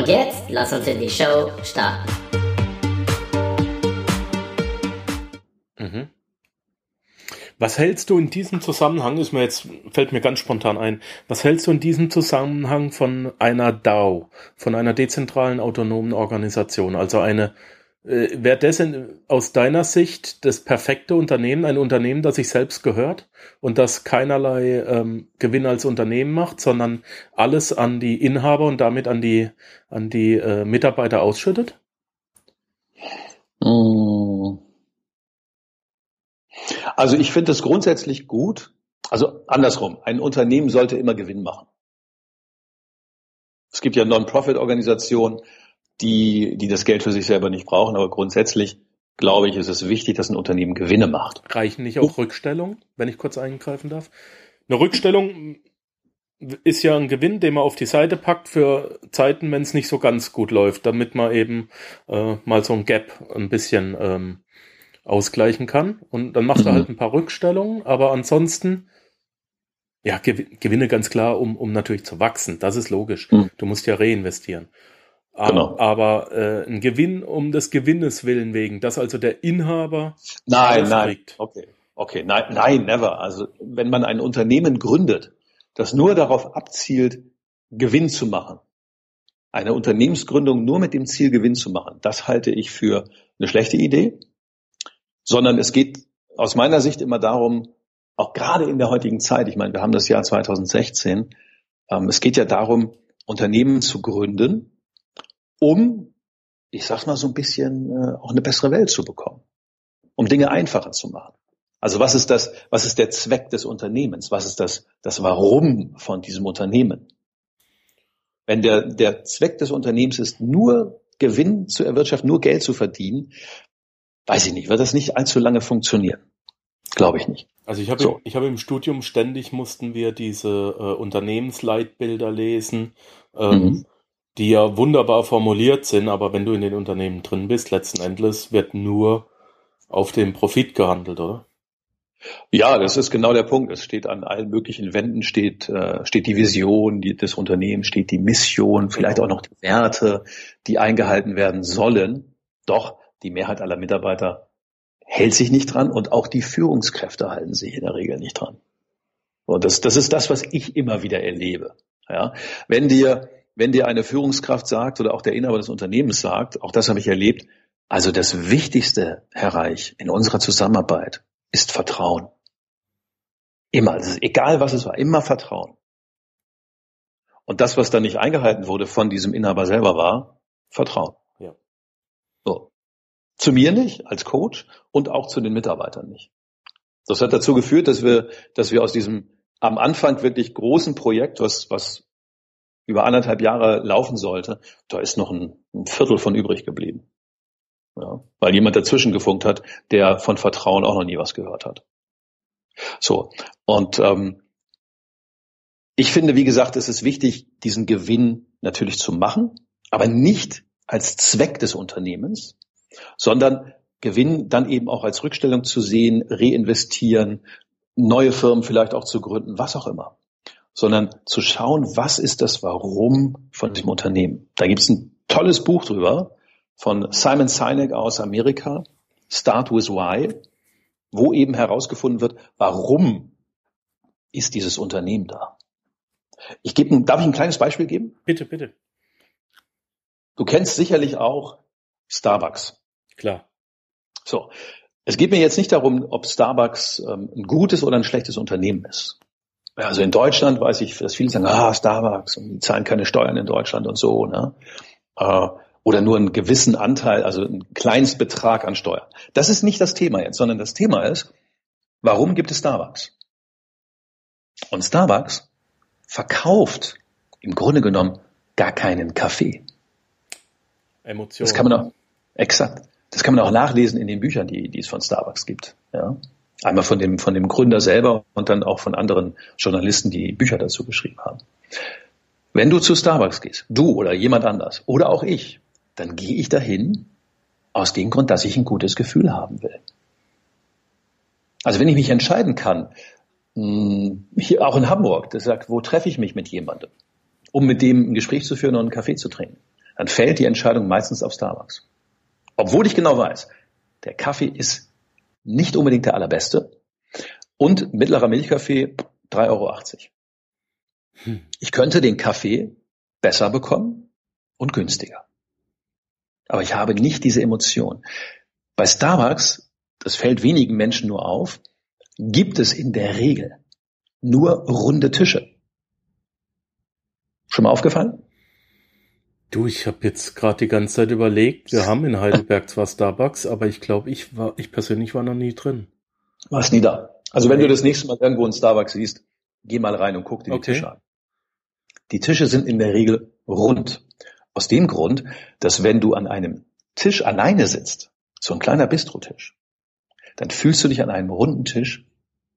Und jetzt lass uns in die Show starten. Mhm. Was hältst du in diesem Zusammenhang, ist mir jetzt, fällt mir ganz spontan ein, was hältst du in diesem Zusammenhang von einer DAO, von einer dezentralen autonomen Organisation, also eine äh, Wäre das in, aus deiner Sicht das perfekte Unternehmen, ein Unternehmen, das sich selbst gehört und das keinerlei ähm, Gewinn als Unternehmen macht, sondern alles an die Inhaber und damit an die, an die äh, Mitarbeiter ausschüttet? Mm. Also ich finde es grundsätzlich gut. Also andersrum, ein Unternehmen sollte immer Gewinn machen. Es gibt ja Non-Profit-Organisationen, die, die das Geld für sich selber nicht brauchen. Aber grundsätzlich glaube ich, ist es wichtig, dass ein Unternehmen Gewinne macht. Reichen nicht auch Rückstellungen, wenn ich kurz eingreifen darf? Eine Rückstellung ist ja ein Gewinn, den man auf die Seite packt für Zeiten, wenn es nicht so ganz gut läuft, damit man eben äh, mal so ein Gap ein bisschen ähm, ausgleichen kann. Und dann macht mhm. er halt ein paar Rückstellungen, aber ansonsten ja, Gewinne ganz klar, um, um natürlich zu wachsen. Das ist logisch. Mhm. Du musst ja reinvestieren. Genau. Aber äh, ein Gewinn um des Gewinnes willen wegen, dass also der Inhaber nein, nein, kriegt. okay, okay, nein, nein, never. Also wenn man ein Unternehmen gründet, das nur darauf abzielt, Gewinn zu machen, eine Unternehmensgründung nur mit dem Ziel, Gewinn zu machen, das halte ich für eine schlechte Idee, sondern es geht aus meiner Sicht immer darum, auch gerade in der heutigen Zeit, ich meine, wir haben das Jahr 2016, ähm, es geht ja darum, Unternehmen zu gründen, um, ich sag's mal so ein bisschen, äh, auch eine bessere Welt zu bekommen, um Dinge einfacher zu machen. Also was ist das, was ist der Zweck des Unternehmens? Was ist das, das Warum von diesem Unternehmen? Wenn der, der Zweck des Unternehmens ist, nur Gewinn zu erwirtschaften, nur Geld zu verdienen, weiß ich nicht, wird das nicht allzu lange funktionieren. Glaube ich nicht. Also ich habe so. ich habe im Studium ständig mussten wir diese äh, Unternehmensleitbilder lesen. Ähm, mhm die ja wunderbar formuliert sind, aber wenn du in den Unternehmen drin bist, letzten Endes wird nur auf den Profit gehandelt, oder? Ja, das ist genau der Punkt. Es steht an allen möglichen Wänden steht äh, steht die Vision des Unternehmens, steht die Mission, vielleicht auch noch die Werte, die eingehalten werden sollen. Doch die Mehrheit aller Mitarbeiter hält sich nicht dran und auch die Führungskräfte halten sich in der Regel nicht dran. Und das, das ist das, was ich immer wieder erlebe. Ja, wenn dir wenn dir eine Führungskraft sagt oder auch der Inhaber des Unternehmens sagt, auch das habe ich erlebt, also das Wichtigste, Herr Reich, in unserer Zusammenarbeit ist Vertrauen. Immer, egal was es war, immer Vertrauen. Und das, was dann nicht eingehalten wurde von diesem Inhaber selber war, Vertrauen. Ja. So. Zu mir nicht, als Coach und auch zu den Mitarbeitern nicht. Das hat dazu geführt, dass wir, dass wir aus diesem am Anfang wirklich großen Projekt, was, was über anderthalb Jahre laufen sollte, da ist noch ein, ein Viertel von übrig geblieben. Ja, weil jemand dazwischen gefunkt hat, der von Vertrauen auch noch nie was gehört hat. So, und ähm, ich finde, wie gesagt, es ist wichtig, diesen Gewinn natürlich zu machen, aber nicht als Zweck des Unternehmens, sondern Gewinn dann eben auch als Rückstellung zu sehen, reinvestieren, neue Firmen vielleicht auch zu gründen, was auch immer sondern zu schauen, was ist das Warum von dem Unternehmen. Da gibt es ein tolles Buch drüber von Simon Sinek aus Amerika, Start with Why, wo eben herausgefunden wird, warum ist dieses Unternehmen da. Ich gebe, darf ich ein kleines Beispiel geben? Bitte, bitte. Du kennst sicherlich auch Starbucks. Klar. So. Es geht mir jetzt nicht darum, ob Starbucks ähm, ein gutes oder ein schlechtes Unternehmen ist. Also in Deutschland weiß ich, dass viele sagen, ah, Starbucks und die zahlen keine Steuern in Deutschland und so, ne? Äh, oder nur einen gewissen Anteil, also einen Kleinstbetrag an Steuern. Das ist nicht das Thema jetzt, sondern das Thema ist, warum gibt es Starbucks? Und Starbucks verkauft im Grunde genommen gar keinen Kaffee. Emotionen. Das kann man auch, exakt. Das kann man auch nachlesen in den Büchern, die, die es von Starbucks gibt. Ja. Einmal von dem, von dem Gründer selber und dann auch von anderen Journalisten, die Bücher dazu geschrieben haben. Wenn du zu Starbucks gehst, du oder jemand anders oder auch ich, dann gehe ich dahin aus dem Grund, dass ich ein gutes Gefühl haben will. Also wenn ich mich entscheiden kann, hm, hier auch in Hamburg, das sagt, wo treffe ich mich mit jemandem, um mit dem ein Gespräch zu führen und einen Kaffee zu trinken, dann fällt die Entscheidung meistens auf Starbucks. Obwohl ich genau weiß, der Kaffee ist nicht unbedingt der allerbeste und mittlerer Milchkaffee 3,80 Euro. Hm. Ich könnte den Kaffee besser bekommen und günstiger. Aber ich habe nicht diese Emotion. Bei Starbucks, das fällt wenigen Menschen nur auf, gibt es in der Regel nur runde Tische. Schon mal aufgefallen? Du, ich habe jetzt gerade die ganze Zeit überlegt, wir haben in Heidelberg zwar Starbucks, aber ich glaube, ich war, ich persönlich war noch nie drin. Warst nie da. Also wenn du das nächste Mal irgendwo in Starbucks siehst, geh mal rein und guck dir die okay. Tische an. Die Tische sind in der Regel rund. Aus dem Grund, dass wenn du an einem Tisch alleine sitzt, so ein kleiner Bistrotisch, dann fühlst du dich an einem runden Tisch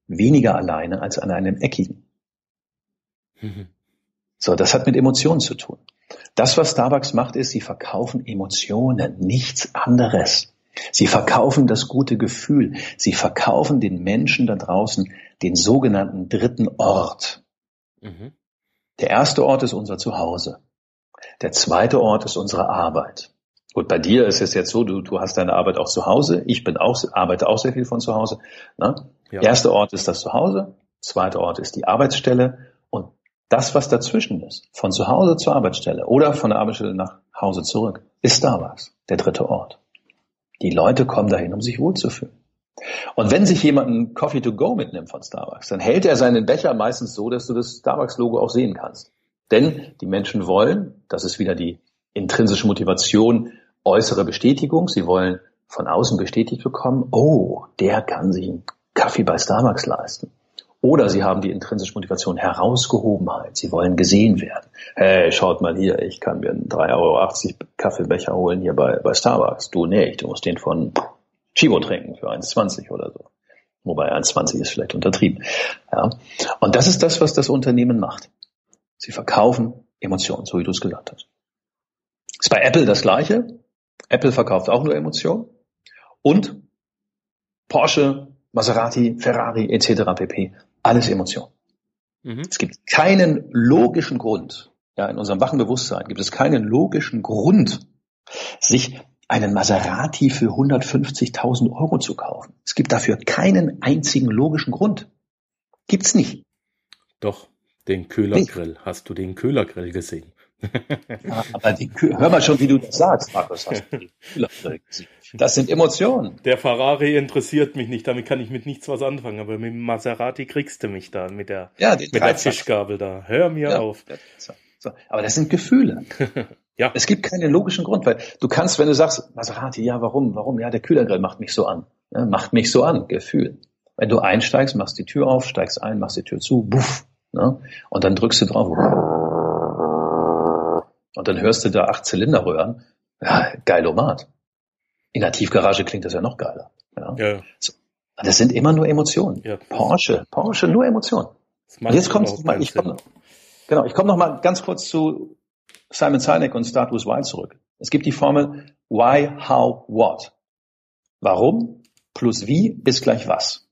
weniger alleine als an einem eckigen. Mhm. So, das hat mit Emotionen zu tun. Das, was Starbucks macht, ist, sie verkaufen Emotionen, nichts anderes. Sie verkaufen das gute Gefühl. Sie verkaufen den Menschen da draußen den sogenannten dritten Ort. Mhm. Der erste Ort ist unser Zuhause. Der zweite Ort ist unsere Arbeit. Gut, bei dir ist es jetzt so, du, du hast deine Arbeit auch zu Hause. Ich bin auch, arbeite auch sehr viel von zu Hause. Ne? Ja. Erster Ort ist das Zuhause. Zweiter Ort ist die Arbeitsstelle. Das, was dazwischen ist, von zu Hause zur Arbeitsstelle oder von der Arbeitsstelle nach Hause zurück, ist Starbucks, der dritte Ort. Die Leute kommen dahin, um sich wohlzufühlen. Und wenn sich jemand ein Coffee to go mitnimmt von Starbucks, dann hält er seinen Becher meistens so, dass du das Starbucks-Logo auch sehen kannst. Denn die Menschen wollen, das ist wieder die intrinsische Motivation, äußere Bestätigung. Sie wollen von außen bestätigt bekommen, oh, der kann sich einen Kaffee bei Starbucks leisten. Oder sie haben die intrinsische Motivation Herausgehobenheit. Sie wollen gesehen werden. Hey, schaut mal hier, ich kann mir einen 3,80 Euro Kaffeebecher holen hier bei, bei Starbucks. Du nicht, du musst den von Chivo trinken für 1,20 oder so. Wobei 1,20 ist vielleicht untertrieben. Ja. Und das ist das, was das Unternehmen macht. Sie verkaufen Emotionen, so wie du es gesagt hast. Ist bei Apple das Gleiche. Apple verkauft auch nur Emotionen. Und Porsche, Maserati, Ferrari etc. pp alles Emotion. Mhm. Es gibt keinen logischen Grund, ja, in unserem wachen Bewusstsein gibt es keinen logischen Grund, sich einen Maserati für 150.000 Euro zu kaufen. Es gibt dafür keinen einzigen logischen Grund. Gibt's nicht. Doch, den Köhlergrill. Hast du den Köhlergrill gesehen? Ja, aber die, hör mal schon, wie du das sagst, Markus. Das sind Emotionen. Der Ferrari interessiert mich nicht, damit kann ich mit nichts was anfangen, aber mit dem Maserati kriegst du mich da mit der, ja, mit der Fischgabel da. Hör mir ja, auf. So, aber das sind Gefühle. ja. Es gibt keinen logischen Grund, weil du kannst, wenn du sagst, Maserati, ja, warum, warum? Ja, der Kühlergrill macht mich so an. Ja, macht mich so an, Gefühl. Wenn du einsteigst, machst die Tür auf, steigst ein, machst die Tür zu, buff, ne? und dann drückst du drauf und dann hörst du da acht Zylinderröhren. Ja, geilomat. In der Tiefgarage klingt das ja noch geiler. Ja. ja. Das sind immer nur Emotionen. Ja. Porsche, Porsche, nur Emotionen. Und jetzt kommt mal, ich komme, genau, ich komme noch mal ganz kurz zu Simon Sinek und Start with Why zurück. Es gibt die Formel Why, How, What. Warum plus wie ist gleich was.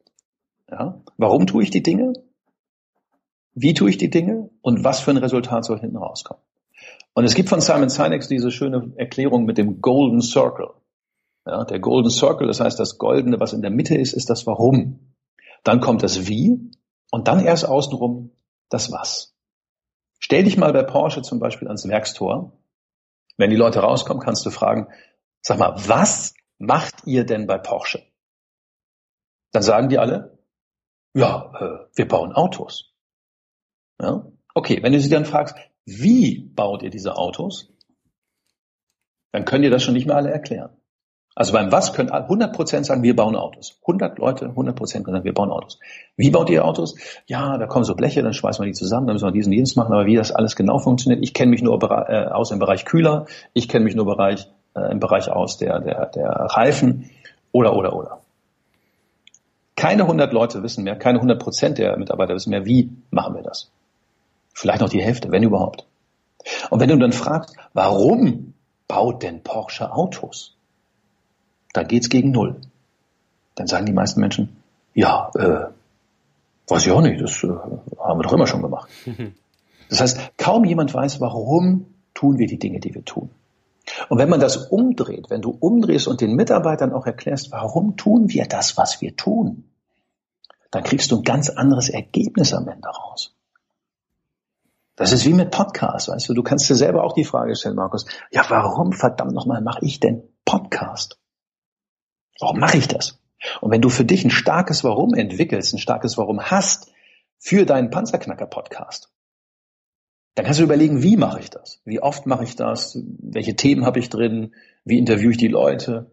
Ja? Warum tue ich die Dinge? Wie tue ich die Dinge? Und was für ein Resultat soll hinten rauskommen? Und es gibt von Simon Sinek diese schöne Erklärung mit dem Golden Circle. Ja, der Golden Circle, das heißt, das Goldene, was in der Mitte ist, ist das Warum. Dann kommt das Wie und dann erst außenrum das Was. Stell dich mal bei Porsche zum Beispiel ans Werkstor. Wenn die Leute rauskommen, kannst du fragen, sag mal, was macht ihr denn bei Porsche? Dann sagen die alle, ja, äh, wir bauen Autos. Ja? Okay, wenn du sie dann fragst, wie baut ihr diese Autos? Dann könnt ihr das schon nicht mehr alle erklären. Also beim Was können 100 Prozent sagen, wir bauen Autos. 100 Leute, 100 Prozent sagen, wir bauen Autos. Wie baut ihr Autos? Ja, da kommen so Bleche, dann schmeißen wir die zusammen, dann müssen wir diesen Dienst machen. Aber wie das alles genau funktioniert, ich kenne mich nur äh, aus im Bereich Kühler, ich kenne mich nur Bereich, äh, im Bereich aus der, der, der Reifen oder, oder, oder. Keine 100 Leute wissen mehr, keine 100 Prozent der Mitarbeiter wissen mehr, wie machen wir das. Vielleicht noch die Hälfte, wenn überhaupt. Und wenn du dann fragst, warum baut denn Porsche Autos? Dann geht's gegen Null. Dann sagen die meisten Menschen, ja, äh, weiß ich auch nicht, das äh, haben wir doch immer schon gemacht. Das heißt, kaum jemand weiß, warum tun wir die Dinge, die wir tun. Und wenn man das umdreht, wenn du umdrehst und den Mitarbeitern auch erklärst, warum tun wir das, was wir tun, dann kriegst du ein ganz anderes Ergebnis am Ende raus. Das ist wie mit Podcasts, weißt du, du kannst dir selber auch die Frage stellen, Markus, ja, warum verdammt nochmal mache ich denn Podcast? Warum mache ich das? Und wenn du für dich ein starkes Warum entwickelst, ein starkes Warum hast für deinen Panzerknacker-Podcast, dann kannst du überlegen, wie mache ich das? Wie oft mache ich das? Welche Themen habe ich drin? Wie interviewe ich die Leute?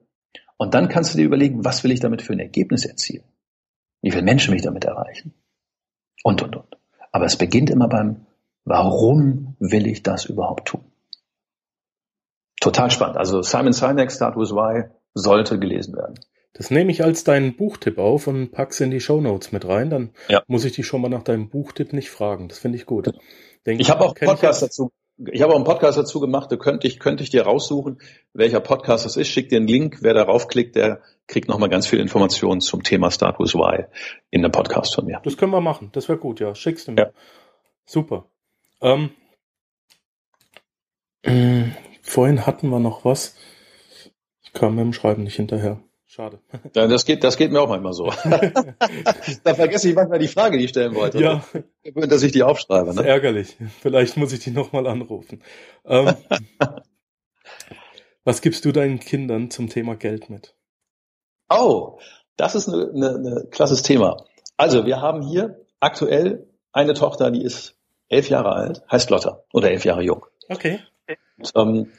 Und dann kannst du dir überlegen, was will ich damit für ein Ergebnis erzielen? Wie viele Menschen will ich damit erreichen? Und, und, und. Aber es beginnt immer beim, warum will ich das überhaupt tun? Total spannend. Also Simon Sinek, Start with Why, sollte gelesen werden. Das nehme ich als deinen Buchtipp auf und pack's in die Show Notes mit rein. Dann ja. muss ich dich schon mal nach deinem Buchtipp nicht fragen. Das finde ich gut. Denk, ich habe auch Podcast dazu. Ich habe auch einen Podcast dazu gemacht. Da könnte ich könnte ich dir raussuchen, welcher Podcast das ist. Schick dir einen Link. Wer darauf klickt, der kriegt nochmal ganz viel Informationen zum Thema Start with Why in dem Podcast von mir. Das können wir machen. Das wäre gut. Ja, schickst du mir. Ja. Super. Ähm, äh, vorhin hatten wir noch was. Ich kam mit dem Schreiben nicht hinterher. Schade. Ja, das geht, das geht mir auch manchmal so. da vergesse ich manchmal die Frage, die ich stellen wollte. Ja. Dass ich die aufschreibe. Ne? ärgerlich. Vielleicht muss ich die nochmal anrufen. Ähm, was gibst du deinen Kindern zum Thema Geld mit? Oh, das ist ein eine klasses Thema. Also, wir haben hier aktuell eine Tochter, die ist elf Jahre alt, heißt Lotta oder elf Jahre jung. Okay. Und, ähm,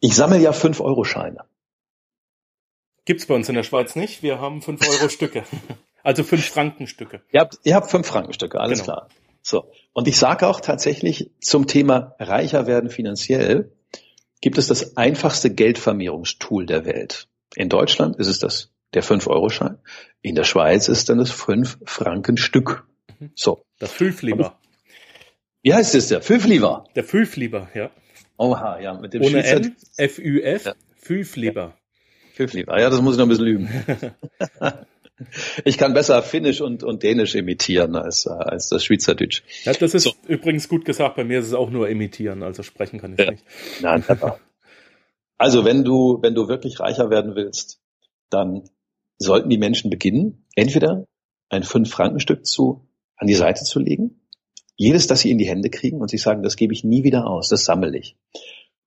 ich sammle ja fünf Euro Scheine. Gibt's bei uns in der Schweiz nicht. Wir haben fünf Euro Stücke. Also fünf Franken Stücke. Ihr habt, ihr habt fünf Franken Stücke, alles genau. klar. So. Und ich sage auch tatsächlich zum Thema reicher werden finanziell gibt es das einfachste Geldvermehrungstool der Welt. In Deutschland ist es das der 5-Euro-Schein. In der Schweiz ist dann das 5-Franken-Stück. Mhm. So. Das Fünflieber. Wie heißt es der? Fünflieber. Der Fünflieber, ja. Oha, ja, mit dem Ohne N, F-Ü-F, ja. Fünflieber. Pfifflieb. Ja, das muss ich noch ein bisschen üben. ich kann besser Finnisch und, und Dänisch imitieren als, als das Schweizerdeutsch. Ja, das ist so. übrigens gut gesagt. Bei mir ist es auch nur imitieren, also sprechen kann ich ja. nicht. Nein, also wenn du, wenn du wirklich reicher werden willst, dann sollten die Menschen beginnen, entweder ein Fünf-Franken-Stück zu, an die Seite zu legen, jedes, das sie in die Hände kriegen und sie sagen, das gebe ich nie wieder aus, das sammle ich.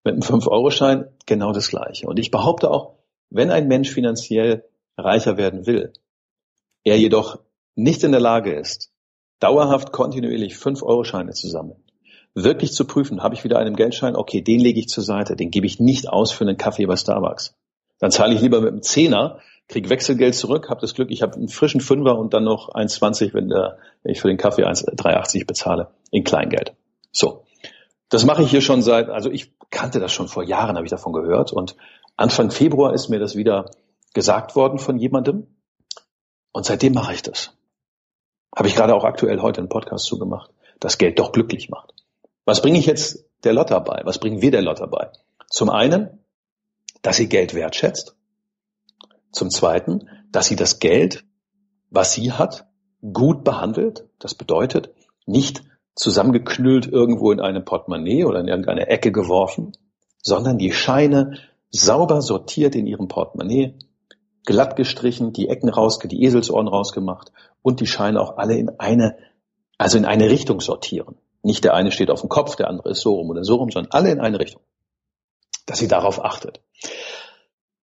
Mit einem Fünf-Euro-Schein genau das Gleiche. Und ich behaupte auch, wenn ein Mensch finanziell reicher werden will, er jedoch nicht in der Lage ist, dauerhaft kontinuierlich 5-Euro-Scheine zu sammeln, wirklich zu prüfen, habe ich wieder einen Geldschein, okay, den lege ich zur Seite, den gebe ich nicht aus für einen Kaffee bei Starbucks. Dann zahle ich lieber mit einem Zehner, krieg Wechselgeld zurück, habe das Glück, ich habe einen frischen Fünfer und dann noch 1,20, wenn, der, wenn ich für den Kaffee 3,80 bezahle, in Kleingeld. So. Das mache ich hier schon seit, also ich kannte das schon vor Jahren, habe ich davon gehört und Anfang Februar ist mir das wieder gesagt worden von jemandem. Und seitdem mache ich das. Habe ich gerade auch aktuell heute einen Podcast zugemacht, dass Geld doch glücklich macht. Was bringe ich jetzt der Lotter bei? Was bringen wir der Lotter bei? Zum einen, dass sie Geld wertschätzt. Zum zweiten, dass sie das Geld, was sie hat, gut behandelt. Das bedeutet, nicht zusammengeknüllt irgendwo in einem Portemonnaie oder in irgendeine Ecke geworfen, sondern die Scheine sauber sortiert in ihrem Portemonnaie, glatt gestrichen, die Ecken rausge, die Eselsohren rausgemacht und die Scheine auch alle in eine, also in eine Richtung sortieren. Nicht der eine steht auf dem Kopf, der andere ist so rum oder so rum, sondern alle in eine Richtung. Dass sie darauf achtet.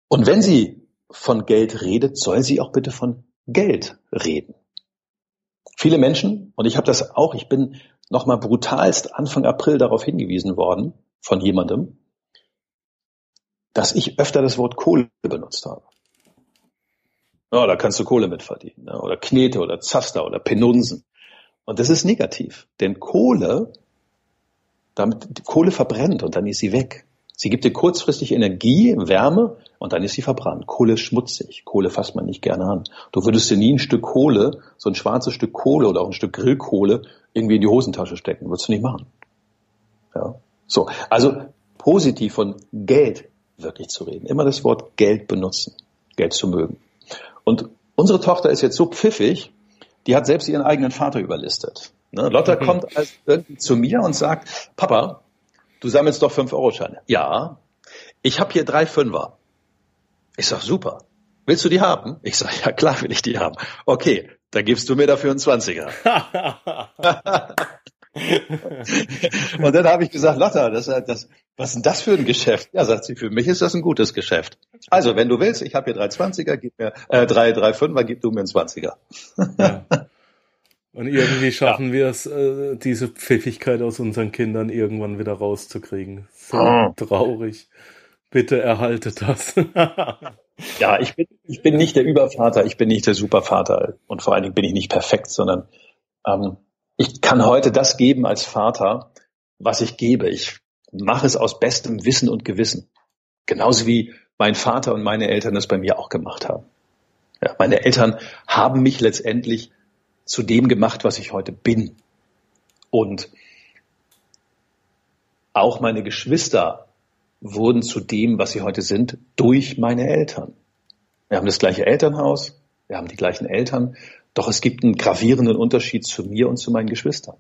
Und wenn sie von Geld redet, soll sie auch bitte von Geld reden. Viele Menschen, und ich habe das auch, ich bin nochmal brutalst Anfang April darauf hingewiesen worden von jemandem, dass ich öfter das Wort Kohle benutzt habe. Ja, da kannst du Kohle mitverdienen. Ne? Oder Knete oder Zaster oder Penunsen. Und das ist negativ. Denn Kohle, damit, Kohle verbrennt und dann ist sie weg. Sie gibt dir kurzfristig Energie, Wärme und dann ist sie verbrannt. Kohle ist schmutzig. Kohle fasst man nicht gerne an. Du würdest dir nie ein Stück Kohle, so ein schwarzes Stück Kohle oder auch ein Stück Grillkohle irgendwie in die Hosentasche stecken. Würdest du nicht machen. Ja. So. Also positiv von Geld wirklich zu reden. Immer das Wort Geld benutzen. Geld zu mögen. Und unsere Tochter ist jetzt so pfiffig, die hat selbst ihren eigenen Vater überlistet. Ne? Lotta mhm. kommt also irgendwie zu mir und sagt, Papa, du sammelst doch 5-Euro-Scheine. Ja, ich habe hier drei Fünfer. Ich sag, super. Willst du die haben? Ich sag, ja klar will ich die haben. Okay, dann gibst du mir dafür einen Zwanziger. und dann habe ich gesagt, Lotta, das, das, was ist denn das für ein Geschäft? Ja, sagt sie, für mich ist das ein gutes Geschäft. Also, wenn du willst, ich habe hier drei Zwanziger, gib mir, äh, drei, drei Fünfer, gib du mir einen Zwanziger. Ja. Und irgendwie schaffen ja. wir es, äh, diese Pfiffigkeit aus unseren Kindern irgendwann wieder rauszukriegen. So oh. traurig. Bitte erhalte das. ja, ich bin, ich bin nicht der Übervater, ich bin nicht der Supervater und vor allen Dingen bin ich nicht perfekt, sondern ähm, ich kann heute das geben als Vater, was ich gebe. Ich mache es aus bestem Wissen und Gewissen. Genauso wie mein Vater und meine Eltern das bei mir auch gemacht haben. Ja, meine Eltern haben mich letztendlich zu dem gemacht, was ich heute bin. Und auch meine Geschwister wurden zu dem, was sie heute sind, durch meine Eltern. Wir haben das gleiche Elternhaus, wir haben die gleichen Eltern, doch es gibt einen gravierenden Unterschied zu mir und zu meinen Geschwistern.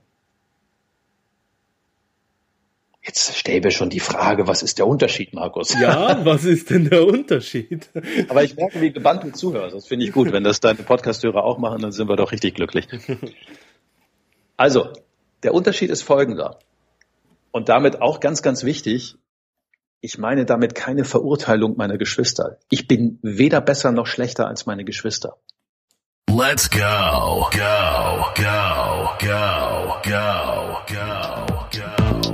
Jetzt stell mir schon die Frage, was ist der Unterschied, Markus? Ja, was ist denn der Unterschied? Aber ich merke, wie gebannt du zuhörst. Das finde ich gut. Wenn das deine Podcasthörer auch machen, dann sind wir doch richtig glücklich. Also, der Unterschied ist folgender. Und damit auch ganz, ganz wichtig. Ich meine damit keine Verurteilung meiner Geschwister. Ich bin weder besser noch schlechter als meine Geschwister. Let's go, go, go, go, go, go, go.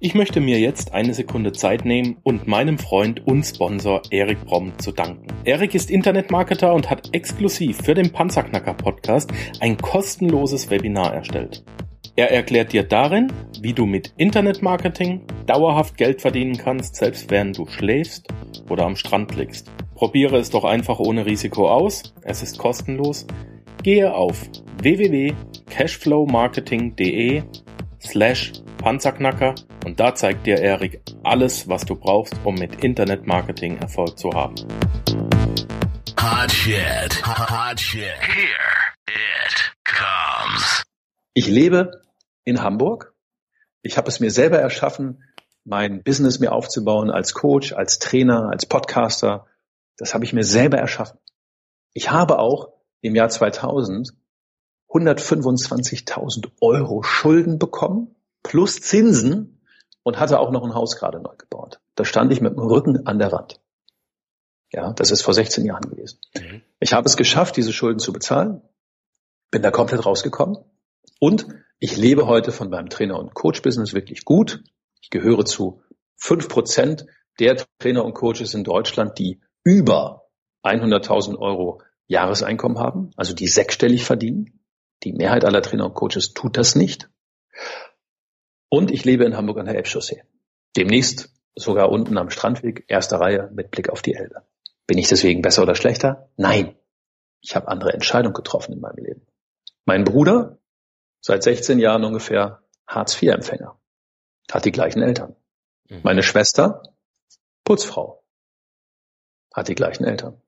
Ich möchte mir jetzt eine Sekunde Zeit nehmen und meinem Freund und Sponsor Erik Bromm zu danken. Erik ist Internetmarketer und hat exklusiv für den Panzerknacker Podcast ein kostenloses Webinar erstellt. Er erklärt dir darin, wie du mit Internetmarketing dauerhaft Geld verdienen kannst, selbst während du schläfst oder am Strand liegst. Probiere es doch einfach ohne Risiko aus. Es ist kostenlos. Gehe auf www.cashflowmarketing.de slash Panzerknacker und da zeigt dir Erik alles, was du brauchst, um mit Internetmarketing Erfolg zu haben. Hot shit. Hot shit. Here it comes. Ich lebe in Hamburg. Ich habe es mir selber erschaffen, mein Business mir aufzubauen als Coach, als Trainer, als Podcaster, das habe ich mir selber erschaffen. Ich habe auch im Jahr 2000 125.000 Euro Schulden bekommen, plus Zinsen und hatte auch noch ein Haus gerade neu gebaut. Da stand ich mit dem Rücken an der Wand. Ja, das ist vor 16 Jahren gewesen. Mhm. Ich habe es geschafft, diese Schulden zu bezahlen, bin da komplett rausgekommen und ich lebe heute von meinem Trainer- und Coach-Business wirklich gut. Ich gehöre zu fünf Prozent der Trainer und Coaches in Deutschland, die über 100.000 Euro Jahreseinkommen haben, also die sechsstellig verdienen. Die Mehrheit aller Trainer und Coaches tut das nicht. Und ich lebe in Hamburg an der Elbchaussee. Demnächst sogar unten am Strandweg, erster Reihe mit Blick auf die Elbe. Bin ich deswegen besser oder schlechter? Nein. Ich habe andere Entscheidungen getroffen in meinem Leben. Mein Bruder, seit 16 Jahren ungefähr Hartz-IV-Empfänger, hat die gleichen Eltern. Mhm. Meine Schwester, Putzfrau, hat die gleichen Eltern.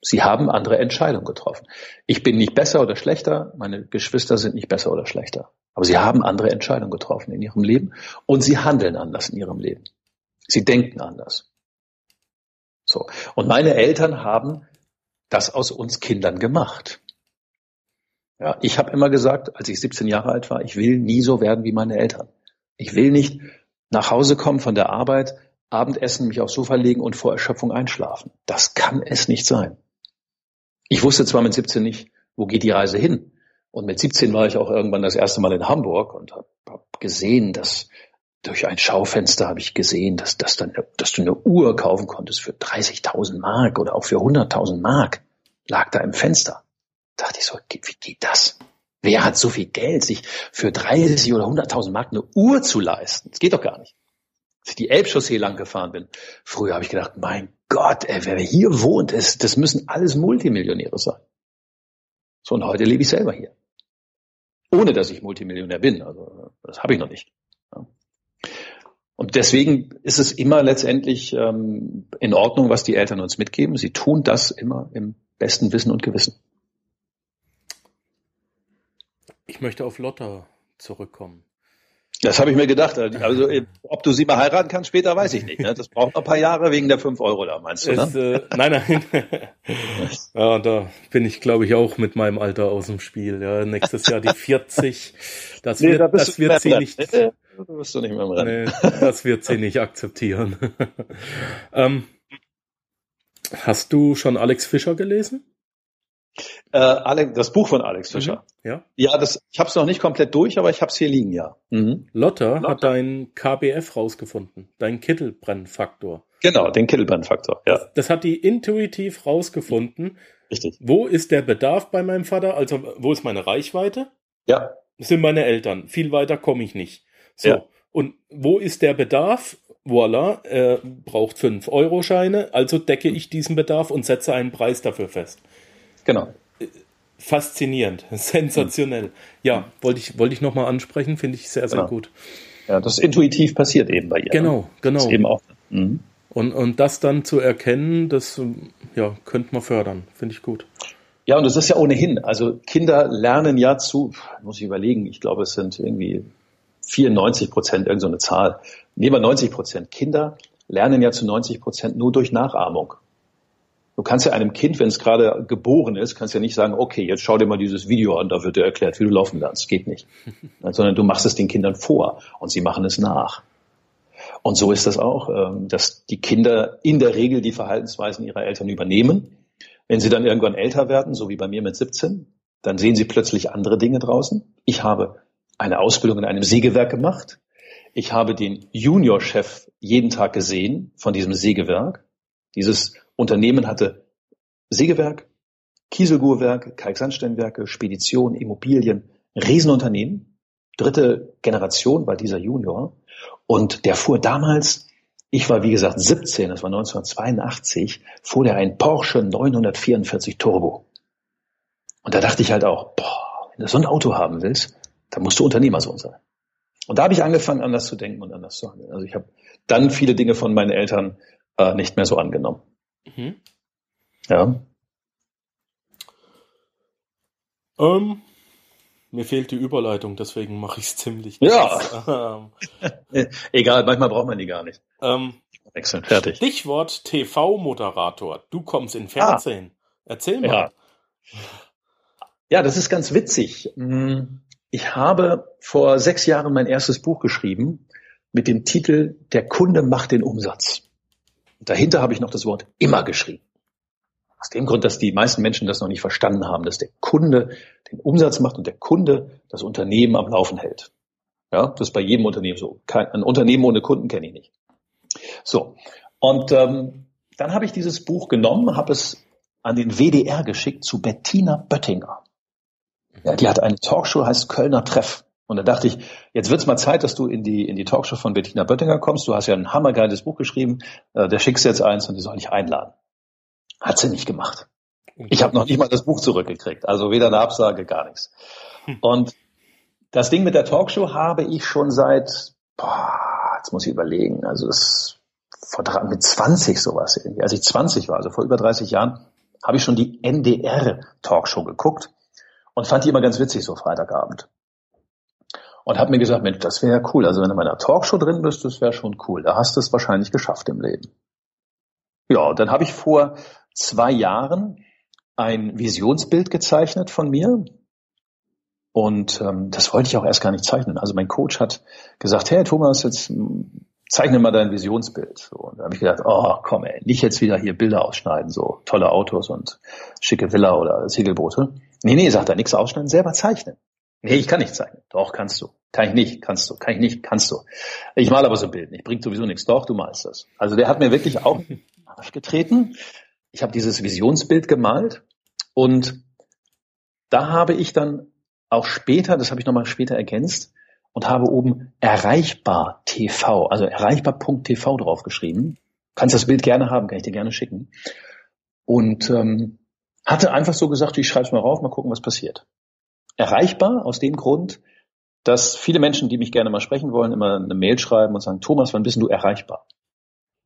Sie haben andere Entscheidungen getroffen. Ich bin nicht besser oder schlechter, meine Geschwister sind nicht besser oder schlechter. Aber sie haben andere Entscheidungen getroffen in ihrem Leben und sie handeln anders in ihrem Leben. Sie denken anders. So. Und meine Eltern haben das aus uns Kindern gemacht. Ja, ich habe immer gesagt, als ich 17 Jahre alt war, ich will nie so werden wie meine Eltern. Ich will nicht nach Hause kommen von der Arbeit Abendessen, mich aufs Sofa legen und vor Erschöpfung einschlafen. Das kann es nicht sein. Ich wusste zwar mit 17 nicht, wo geht die Reise hin. Und mit 17 war ich auch irgendwann das erste Mal in Hamburg und habe hab gesehen, dass durch ein Schaufenster habe ich gesehen, dass, dass, dann, dass du eine Uhr kaufen konntest für 30.000 Mark oder auch für 100.000 Mark. Lag da im Fenster. Dachte ich so, wie geht das? Wer hat so viel Geld, sich für 30 oder 100.000 Mark eine Uhr zu leisten? Das geht doch gar nicht. Als ich die Elbchaussee lang gefahren bin, früher habe ich gedacht, mein Gott, ey, wer hier wohnt, ist, das müssen alles Multimillionäre sein. So, und heute lebe ich selber hier. Ohne dass ich Multimillionär bin. Also, das habe ich noch nicht. Und deswegen ist es immer letztendlich ähm, in Ordnung, was die Eltern uns mitgeben. Sie tun das immer im besten Wissen und Gewissen. Ich möchte auf Lotta zurückkommen. Das habe ich mir gedacht. Also ob du sie mal heiraten kannst später, weiß ich nicht. Ne? Das braucht noch ein paar Jahre wegen der fünf Euro da, meinst du? Es, ne? äh, nein, nein. ja, da bin ich, glaube ich, auch mit meinem Alter aus dem Spiel. Ja, nächstes Jahr die 40. Das Nee, wird, da das du wird sie nicht. Nee, Du bist doch nicht mehr im Rennen. Nee, das wird sie nicht akzeptieren. ähm, hast du schon Alex Fischer gelesen? Äh, Alex, das Buch von Alex Fischer. Ja. Ja, das, ich habe es noch nicht komplett durch, aber ich habe es hier liegen, ja. Mhm. Lotta hat dein KBF rausgefunden, dein Kittelbrennfaktor. Genau, den Kittelbrennfaktor. Ja, Das hat die intuitiv rausgefunden. richtig. Wo ist der Bedarf bei meinem Vater? Also, wo ist meine Reichweite? Ja, Das sind meine Eltern. Viel weiter komme ich nicht. So. Ja. Und wo ist der Bedarf? Voila, er braucht 5-Euro-Scheine, also decke ich diesen Bedarf und setze einen Preis dafür fest. Genau. Faszinierend, sensationell. Ja, wollte ich, wollte ich nochmal ansprechen, finde ich sehr, sehr Genau. gut. Ja, das intuitiv passiert eben bei ihr. ne? Genau, Das genau. eben auch. Mhm. Und, und das dann zu erkennen, das ja, könnte man fördern, finde ich gut. Ja, und das ist ja ohnehin. Also Kinder lernen ja zu, muss ich überlegen, ich glaube, es sind irgendwie 94 Prozent, irgend so eine Zahl. Nehmen wir 90 Prozent. Kinder lernen ja zu 90 Prozent nur durch Nachahmung. Du kannst ja einem Kind, wenn es gerade geboren ist, kannst ja nicht sagen, okay, jetzt schau dir mal dieses Video an, da wird dir erklärt, wie du laufen lernst. Geht nicht. Sondern du machst es den Kindern vor und sie machen es nach. Und so ist das auch, ähm, dass die Kinder in der Regel die Verhaltensweisen ihrer Eltern übernehmen. Wenn sie dann irgendwann älter werden, so wie bei mir mit 17, dann sehen sie plötzlich andere Dinge draußen. Ich habe eine Ausbildung in einem Sägewerk gemacht. Ich habe den Juniorchef jeden Tag gesehen von diesem Sägewerk. Dieses Unternehmen hatte Sägewerk, Kieselgurwerke, Kalksandsteinwerke, Spedition, Immobilien, Riesenunternehmen. Dritte Generation war dieser Junior. Und der fuhr damals, ich war wie gesagt 17, das war 1982, fuhr der ein Porsche 944 Turbo. Und da dachte ich halt auch, boah, wenn du so ein Auto haben willst, dann musst du Unternehmersohn sein. Und da habe ich angefangen, anders zu denken und anders zu handeln. Also ich habe dann viele Dinge von meinen Eltern äh, nicht mehr so angenommen. Mhm. Ja. Ähm, mir fehlt die Überleitung, deswegen mache ich es ziemlich Ja. kurz. Äh, Egal, manchmal braucht man die gar nicht. Ähm, Wechseln, fertig. Stichwort TV-Moderator. Du kommst in Fernsehen. Erzähl mal. Ja. Ja, das ist ganz witzig. Mm, Ich habe vor sechs Jahren mein erstes Buch geschrieben mit dem Titel Der Kunde macht den Umsatz. Und dahinter habe ich noch das Wort immer geschrieben. Aus dem Grund, dass die meisten Menschen das noch nicht verstanden haben, dass der Kunde den Umsatz macht und der Kunde das Unternehmen am Laufen hält. Ja, das ist bei jedem Unternehmen so. Kein, ein Unternehmen ohne Kunden kenne ich nicht. So. Und ähm, dann habe ich dieses Buch genommen, habe es an den WDR geschickt zu Bettina Böttinger. Ja, die hat eine Talkshow, heißt Kölner Treff. Und da dachte ich, jetzt wird's mal Zeit, dass du in die, in die Talkshow von Bettina Böttinger kommst. Du hast ja ein hammergeiles Buch geschrieben, äh, der schickst jetzt eins und die soll ich einladen. Hat sie nicht gemacht. Ich habe noch nicht mal das Buch zurückgekriegt. Also weder eine Absage, gar nichts. Und das Ding mit der Talkshow habe ich schon seit, boah, jetzt muss ich überlegen, also das vor drei- mit 20 sowas irgendwie. Als ich 20 war, also vor über 30 Jahren, habe ich schon die NDR Talkshow geguckt und fand die immer ganz witzig, so Freitagabend. Und habe mir gesagt, Mensch, das wäre ja cool. Also wenn du in meiner Talkshow drin bist, das wäre schon cool. Da hast du es wahrscheinlich geschafft im Leben. Ja, und dann habe ich vor zwei Jahren ein Visionsbild gezeichnet von mir. Und ähm, das wollte ich auch erst gar nicht zeichnen. Also mein Coach hat gesagt, hey Thomas, jetzt mm, zeichne mal dein Visionsbild. So, und da habe ich gedacht, oh komm ey, nicht jetzt wieder hier Bilder ausschneiden, so tolle Autos und schicke Villa oder Segelboote. Nee, nee, sagt er, nichts ausschneiden, selber zeichnen. Nee, ich kann nicht zeichnen. Doch, kannst du. Kann ich nicht, kannst du, kann ich nicht, kannst du. Ich male aber so ein Bild nicht, bringt sowieso nichts. Doch, du malst das. Also der hat mir wirklich auch Arsch getreten. Ich habe dieses Visionsbild gemalt und da habe ich dann auch später, das habe ich nochmal später ergänzt, und habe oben erreichbar TV, also erreichbar.tv draufgeschrieben. Kannst das Bild gerne haben, kann ich dir gerne schicken. Und ähm, hatte einfach so gesagt, ich schreibe es mal rauf, mal gucken, was passiert. Erreichbar aus dem Grund, dass viele Menschen, die mich gerne mal sprechen wollen, immer eine Mail schreiben und sagen, Thomas, wann bist du erreichbar?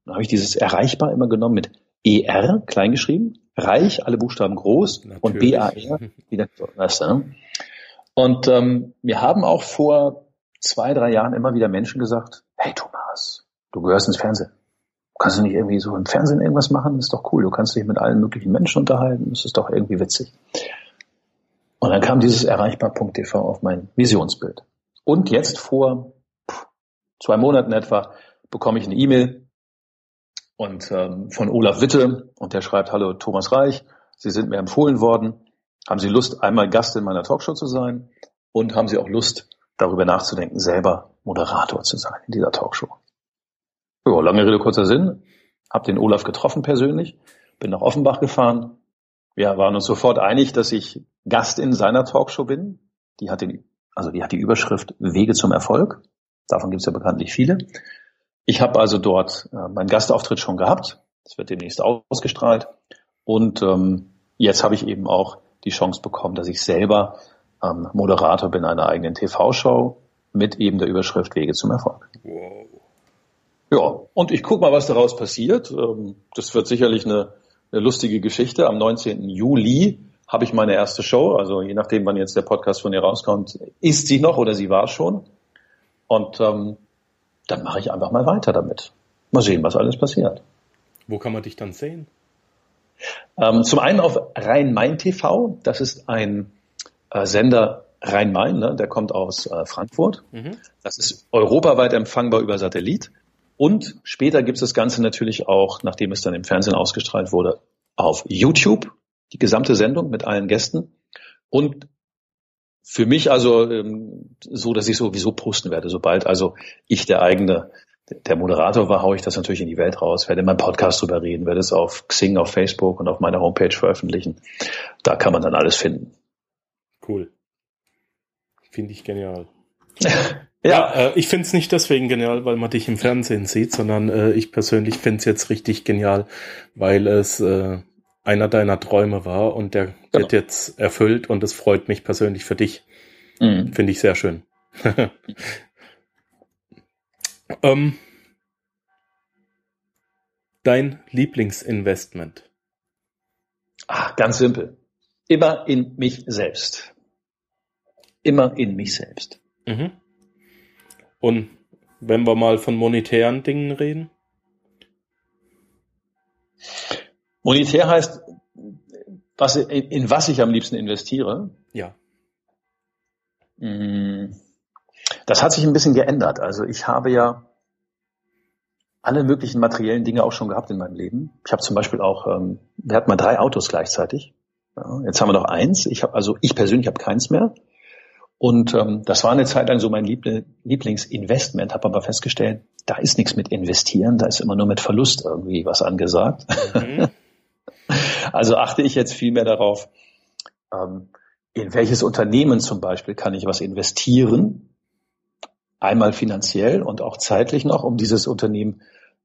Dann habe ich dieses erreichbar immer genommen mit ER, kleingeschrieben, reich, alle Buchstaben groß Natürlich. und BAR, wieder, weißt du, ne? Und ähm, wir haben auch vor zwei, drei Jahren immer wieder Menschen gesagt, hey Thomas, du gehörst ins Fernsehen. Kannst du nicht irgendwie so im Fernsehen irgendwas machen? Das ist doch cool. Du kannst dich mit allen möglichen Menschen unterhalten. Das ist doch irgendwie witzig. Und dann kam dieses erreichbar.tv auf mein Visionsbild. Und jetzt vor zwei Monaten etwa bekomme ich eine E-Mail und ähm, von Olaf Witte und der schreibt, hallo Thomas Reich, Sie sind mir empfohlen worden. Haben Sie Lust, einmal Gast in meiner Talkshow zu sein? Und haben Sie auch Lust, darüber nachzudenken, selber Moderator zu sein in dieser Talkshow? Ja, lange Rede, kurzer Sinn. Hab den Olaf getroffen persönlich, bin nach Offenbach gefahren. Wir waren uns sofort einig, dass ich Gast in seiner Talkshow bin. Die hat den, also die hat die Überschrift Wege zum Erfolg. Davon gibt es ja bekanntlich viele. Ich habe also dort äh, meinen Gastauftritt schon gehabt. Das wird demnächst ausgestrahlt. Und ähm, jetzt habe ich eben auch die Chance bekommen, dass ich selber ähm, Moderator bin einer eigenen TV-Show mit eben der Überschrift Wege zum Erfolg. Wow. Ja, und ich guck mal, was daraus passiert. Ähm, das wird sicherlich eine, eine lustige Geschichte. Am 19. Juli habe ich meine erste Show. Also je nachdem, wann jetzt der Podcast von ihr rauskommt, ist sie noch oder sie war schon. Und ähm, dann mache ich einfach mal weiter damit. Mal sehen, was alles passiert. Wo kann man dich dann sehen? Ähm, zum einen auf Rhein-Main TV. Das ist ein äh, Sender Rhein-Main, ne? der kommt aus äh, Frankfurt. Mhm. Das ist europaweit empfangbar über Satellit. Und später gibt es das Ganze natürlich auch, nachdem es dann im Fernsehen ausgestrahlt wurde, auf YouTube, die gesamte Sendung mit allen Gästen. Und für mich also ähm, so, dass ich sowieso posten werde. Sobald also ich der eigene, der Moderator war, haue ich das natürlich in die Welt raus, werde in meinem Podcast drüber reden, werde es auf Xing, auf Facebook und auf meiner Homepage veröffentlichen. Da kann man dann alles finden. Cool. Finde ich genial. Ja, äh, ich finde es nicht deswegen genial, weil man dich im Fernsehen sieht, sondern äh, ich persönlich finde es jetzt richtig genial, weil es äh, einer deiner Träume war und der genau. wird jetzt erfüllt und es freut mich persönlich für dich. Mhm. Finde ich sehr schön. ähm, dein Lieblingsinvestment? Ach, ganz simpel. Immer in mich selbst. Immer in mich selbst. Mhm. Und wenn wir mal von monetären Dingen reden? Monetär heißt, was, in was ich am liebsten investiere. Ja. Mm, das hat sich ein bisschen geändert. Also ich habe ja alle möglichen materiellen Dinge auch schon gehabt in meinem Leben. Ich habe zum Beispiel auch, ähm, wir hatten mal drei Autos gleichzeitig. Ja, jetzt haben wir noch eins. Ich habe also ich persönlich habe keins mehr. Und ähm, das war eine Zeit lang so mein Liebl Lieblingsinvestment, habe aber festgestellt, da ist nichts mit investieren, da ist immer nur mit Verlust irgendwie was angesagt. Mhm. also achte ich jetzt viel mehr darauf, ähm, in welches Unternehmen zum Beispiel kann ich was investieren, einmal finanziell und auch zeitlich noch, um dieses Unternehmen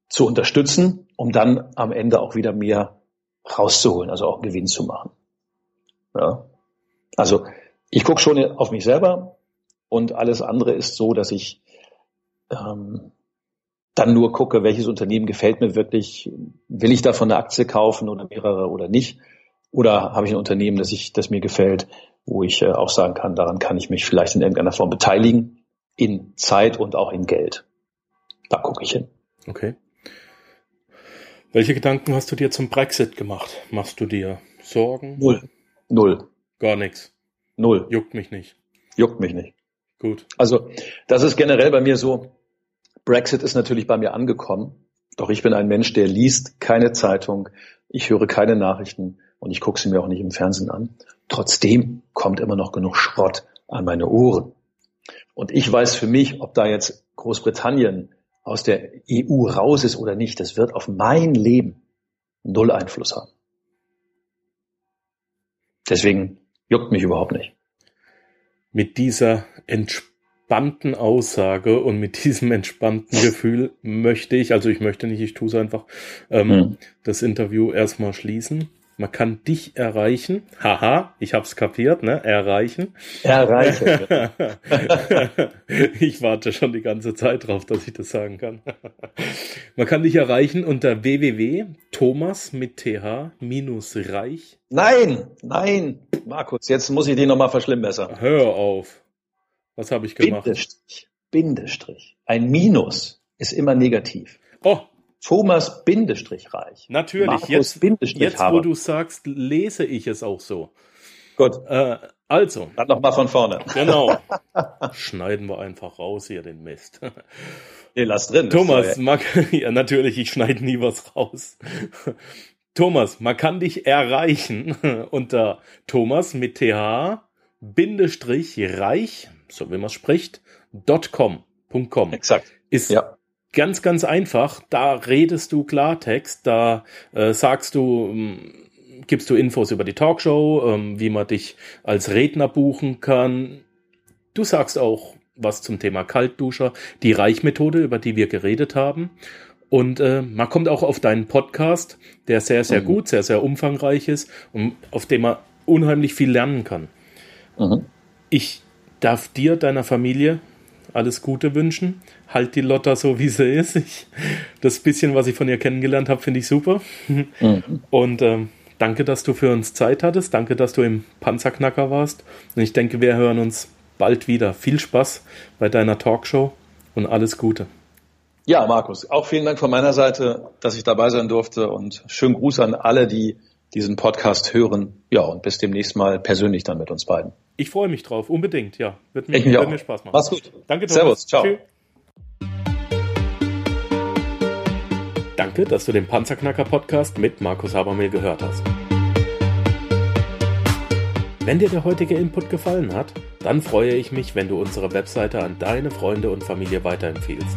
zu unterstützen, um dann am Ende auch wieder mehr rauszuholen, also auch Gewinn zu machen. Ja. Also ich gucke schon auf mich selber und alles andere ist so, dass ich ähm, dann nur gucke, welches Unternehmen gefällt mir wirklich, will ich davon eine Aktie kaufen oder mehrere oder nicht, oder habe ich ein Unternehmen, das ich, das mir gefällt, wo ich äh, auch sagen kann, daran kann ich mich vielleicht in irgendeiner Form beteiligen, in Zeit und auch in Geld. Da gucke ich hin. Okay. Welche Gedanken hast du dir zum Brexit gemacht? Machst du dir Sorgen? Null. Null. Gar nichts. Null. Juckt mich nicht. Juckt mich nicht. Gut. Also, das ist generell bei mir so. Brexit ist natürlich bei mir angekommen. Doch ich bin ein Mensch, der liest keine Zeitung. Ich höre keine Nachrichten und ich gucke sie mir auch nicht im Fernsehen an. Trotzdem kommt immer noch genug Schrott an meine Ohren. Und ich weiß für mich, ob da jetzt Großbritannien aus der EU raus ist oder nicht, das wird auf mein Leben null Einfluss haben. Deswegen juckt mich überhaupt nicht. Mit dieser entspannten Aussage und mit diesem entspannten Gefühl möchte ich, also ich möchte nicht, ich tue es einfach, ähm, hm. das Interview erstmal schließen. Man kann dich erreichen. Haha, ich hab's kapiert, ne? Erreichen. Erreichen. ich warte schon die ganze Zeit drauf, dass ich das sagen kann. Man kann dich erreichen unter www.thomas mit th minus reich. Nein, nein, Markus, jetzt muss ich die nochmal verschlimmbessern. Hör auf. Was habe ich gemacht? Bindestrich. Bindestrich. Ein Minus ist immer negativ. Oh, Thomas Bindestrich Reich. Natürlich, Markus jetzt, Bindestrich jetzt wo du sagst, lese ich es auch so. Gut. Äh, also. Dann nochmal von vorne. Genau. Schneiden wir einfach raus hier den Mist. Nee, lass drin. Thomas, ja, ja natürlich, ich schneide nie was raus. Thomas, man kann dich erreichen unter Thomas mit th Bindestrich reich, so wie man es spricht, .com. .com. Exakt. Ist ja ganz, ganz einfach. Da redest du Klartext, da äh, sagst du, ähm, gibst du Infos über die Talkshow, ähm, wie man dich als Redner buchen kann. Du sagst auch was zum Thema Kaltduscher, die Reichmethode, über die wir geredet haben. Und äh, man kommt auch auf deinen Podcast, der sehr, sehr mhm. gut, sehr, sehr umfangreich ist und auf dem man unheimlich viel lernen kann. Mhm. Ich darf dir, deiner Familie alles Gute wünschen. Halt die Lotta so, wie sie ist. Ich, das bisschen, was ich von ihr kennengelernt habe, finde ich super. Mhm. Und ähm, danke, dass du für uns Zeit hattest. Danke, dass du im Panzerknacker warst. Und ich denke, wir hören uns bald wieder. Viel Spaß bei deiner Talkshow und alles Gute. Ja, Markus, auch vielen Dank von meiner Seite, dass ich dabei sein durfte und schönen Gruß an alle, die diesen Podcast hören. Ja, und bis demnächst mal persönlich dann mit uns beiden. Ich freue mich drauf, unbedingt, ja. Wird mir, wird mir Spaß machen. Mach's gut. Danke, Thomas. Servus, ciao. Tschüss. Danke, dass du den Panzerknacker Podcast mit Markus Habermehl gehört hast. Wenn dir der heutige Input gefallen hat, dann freue ich mich, wenn du unsere Webseite an deine Freunde und Familie weiterempfiehlst.